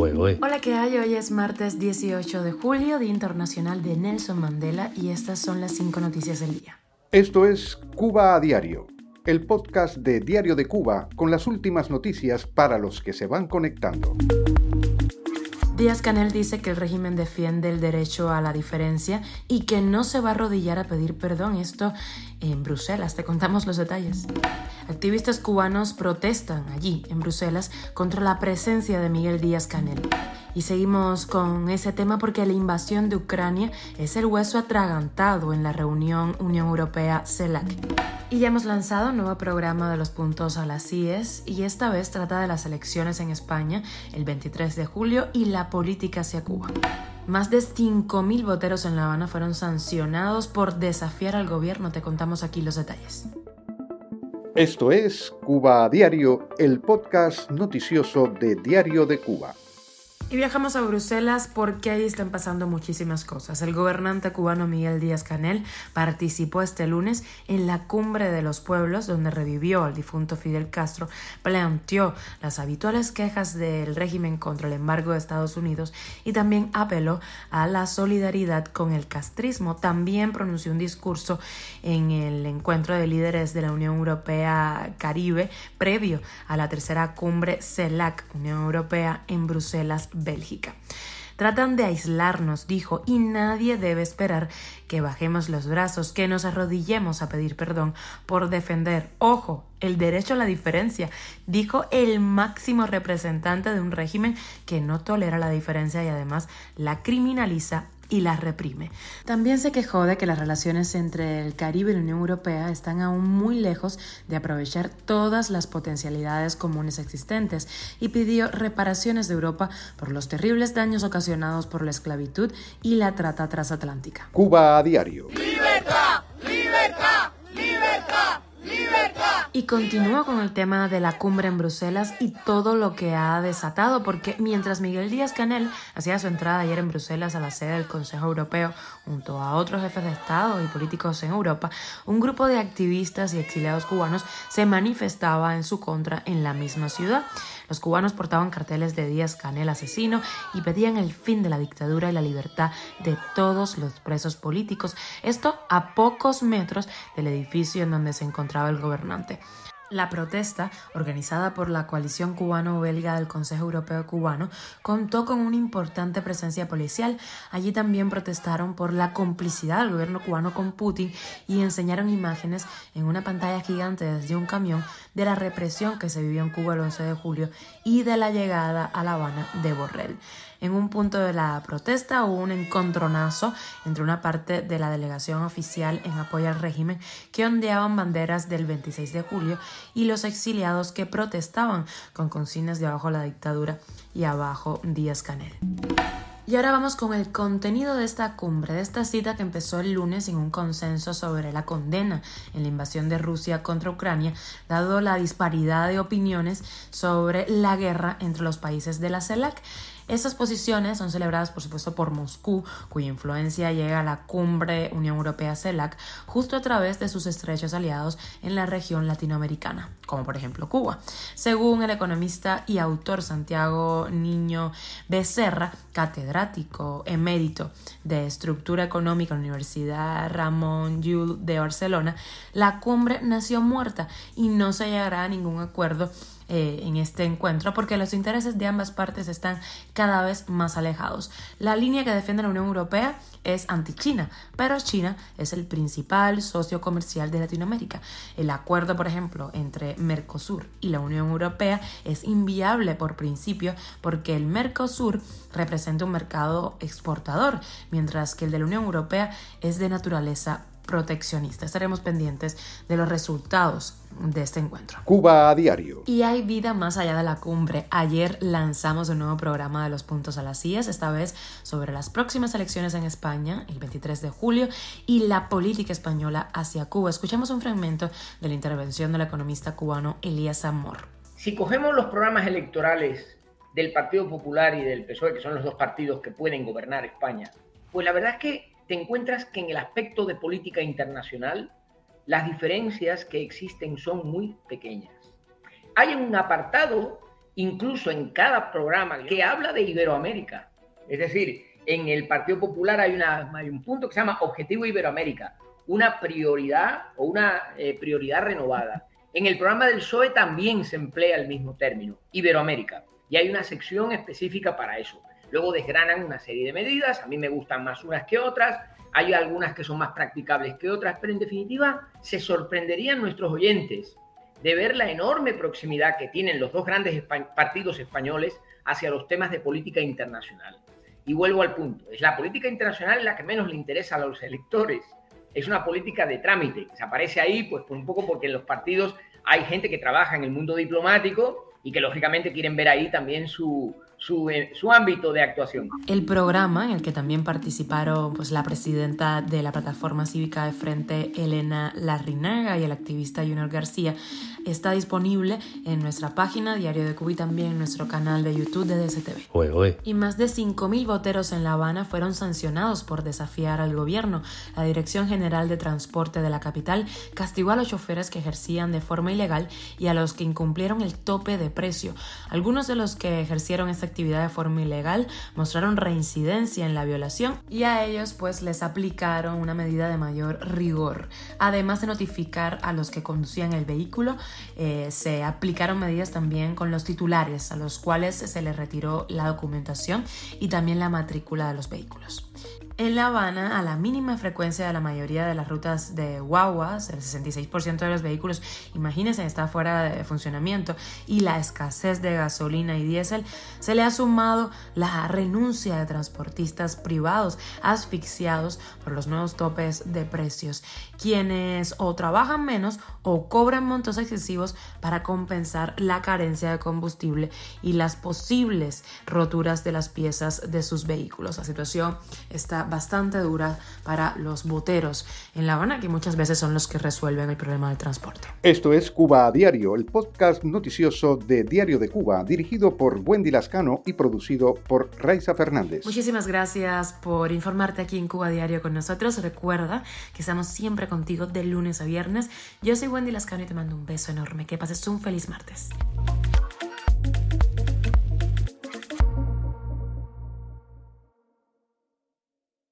fuego, ¿eh? Hola, ¿qué hay? Hoy es martes 18 de julio, Día Internacional de Nelson Mandela, y estas son las cinco noticias del día. Esto es Cuba a Diario, el podcast de Diario de Cuba con las últimas noticias para los que se van conectando. Díaz Canel dice que el régimen defiende el derecho a la diferencia y que no se va a arrodillar a pedir perdón. Esto en Bruselas. Te contamos los detalles. Activistas cubanos protestan allí, en Bruselas, contra la presencia de Miguel Díaz Canel. Y seguimos con ese tema porque la invasión de Ucrania es el hueso atragantado en la reunión Unión Europea-CELAC. Y ya hemos lanzado un nuevo programa de los puntos a las CIES y esta vez trata de las elecciones en España el 23 de julio y la política hacia Cuba. Más de 5.000 voteros en La Habana fueron sancionados por desafiar al gobierno. Te contamos aquí los detalles. Esto es Cuba a Diario, el podcast noticioso de Diario de Cuba. Y viajamos a Bruselas porque ahí están pasando muchísimas cosas. El gobernante cubano Miguel Díaz Canel participó este lunes en la cumbre de los pueblos donde revivió al difunto Fidel Castro, planteó las habituales quejas del régimen contra el embargo de Estados Unidos y también apeló a la solidaridad con el castrismo. También pronunció un discurso en el encuentro de líderes de la Unión Europea Caribe previo a la tercera cumbre CELAC, Unión Europea, en Bruselas, Bélgica. Tratan de aislarnos, dijo, y nadie debe esperar que bajemos los brazos, que nos arrodillemos a pedir perdón por defender, ojo, el derecho a la diferencia, dijo el máximo representante de un régimen que no tolera la diferencia y además la criminaliza y la reprime. También se quejó de que las relaciones entre el Caribe y la Unión Europea están aún muy lejos de aprovechar todas las potencialidades comunes existentes y pidió reparaciones de Europa por los terribles daños ocasionados por la esclavitud y la trata transatlántica. Cuba a diario. ¡Libertad! ¡Libertad! ¡Libertad! Y continúa con el tema de la cumbre en Bruselas y todo lo que ha desatado, porque mientras Miguel Díaz Canel hacía su entrada ayer en Bruselas a la sede del Consejo Europeo junto a otros jefes de Estado y políticos en Europa, un grupo de activistas y exiliados cubanos se manifestaba en su contra en la misma ciudad. Los cubanos portaban carteles de Díaz Canel asesino y pedían el fin de la dictadura y la libertad de todos los presos políticos. Esto a pocos metros del edificio en donde se encontraba el gobernante. La protesta, organizada por la coalición cubano-belga del Consejo Europeo Cubano, contó con una importante presencia policial. Allí también protestaron por la complicidad del gobierno cubano con Putin y enseñaron imágenes en una pantalla gigante desde un camión de la represión que se vivió en Cuba el 11 de julio y de la llegada a La Habana de Borrell. En un punto de la protesta hubo un encontronazo entre una parte de la delegación oficial en apoyo al régimen que ondeaban banderas del 26 de julio y los exiliados que protestaban con consignas de abajo la dictadura y abajo Díaz Canel. Y ahora vamos con el contenido de esta cumbre, de esta cita que empezó el lunes sin un consenso sobre la condena en la invasión de Rusia contra Ucrania, dado la disparidad de opiniones sobre la guerra entre los países de la CELAC. Estas posiciones son celebradas, por supuesto, por Moscú, cuya influencia llega a la cumbre Unión Europea-CELAC justo a través de sus estrechos aliados en la región latinoamericana, como por ejemplo Cuba. Según el economista y autor Santiago Niño Becerra, catedrático emérito de estructura económica en la Universidad Ramón Llull de Barcelona, la cumbre nació muerta y no se llegará a ningún acuerdo eh, en este encuentro porque los intereses de ambas partes están cada vez más alejados. La línea que defiende la Unión Europea es anti-China, pero China es el principal socio comercial de Latinoamérica. El acuerdo, por ejemplo, entre Mercosur y la Unión Europea es inviable por principio porque el Mercosur representa un mercado exportador, mientras que el de la Unión Europea es de naturaleza proteccionista. Estaremos pendientes de los resultados de este encuentro. Cuba a diario. Y hay vida más allá de la cumbre. Ayer lanzamos un nuevo programa de los puntos a las sillas, esta vez sobre las próximas elecciones en España, el 23 de julio, y la política española hacia Cuba. Escuchamos un fragmento de la intervención del economista cubano Elías Amor. Si cogemos los programas electorales del Partido Popular y del PSOE, que son los dos partidos que pueden gobernar España, pues la verdad es que te encuentras que en el aspecto de política internacional las diferencias que existen son muy pequeñas. Hay un apartado incluso en cada programa que habla de Iberoamérica. Es decir, en el Partido Popular hay, un punto que se llama Objetivo Iberoamérica, una prioridad o una eh, prioridad renovada. En el programa del PSOE también se emplea el mismo término, Iberoamérica, y hay una sección específica para eso. Luego desgranan una serie de medidas, a mí me gustan más unas que otras, hay algunas que son más practicables que otras, pero en definitiva se sorprenderían nuestros oyentes de ver la enorme proximidad que tienen los dos grandes partidos españoles hacia los temas de política internacional. Y vuelvo al punto, es la política internacional la que menos le interesa a los electores. Es una política de trámite. Se aparece ahí pues un poco porque en los partidos hay gente que trabaja en el mundo diplomático y que lógicamente quieren ver ahí también su, su, ámbito de actuación. El programa, en el que también participaron pues, la presidenta de la plataforma cívica de frente, Elena Larrinaga, y el activista Junior García, está disponible en nuestra página Diario de Cuba y también en nuestro canal de YouTube de DSTV. Y más de 5.000 voteros en La Habana fueron sancionados por desafiar al gobierno. La Dirección General de Transporte de la capital castigó a los choferes que ejercían de forma ilegal y a los que incumplieron el tope de precio. Algunos de los que ejercieron esta actividad de forma ilegal mostraron reincidencia en la violación y a ellos pues les aplicaron una medida de mayor rigor. Además de notificar a los que conducían el vehículo, eh, se aplicaron medidas también con los titulares a los cuales se les retiró la documentación y también la matrícula de los vehículos. En La Habana, a la mínima frecuencia de la mayoría de las rutas de guaguas, el 66% de los vehículos, imagínense, está fuera de funcionamiento, y la escasez de gasolina y diésel, se le ha sumado la renuncia de transportistas privados asfixiados por los nuevos topes de precios, quienes o trabajan menos o cobran montos excesivos para compensar la carencia de combustible y las posibles roturas de las piezas de sus vehículos. La situación está bastante dura para los boteros en La Habana, que muchas veces son los que resuelven el problema del transporte. Esto es Cuba a Diario, el podcast noticioso de Diario de Cuba, dirigido por Wendy Lascano y producido por Raiza Fernández. Muchísimas gracias por informarte aquí en Cuba a Diario con nosotros. Recuerda que estamos siempre contigo de lunes a viernes. Yo soy Wendy Lascano y te mando un beso enorme. Que pases un feliz martes.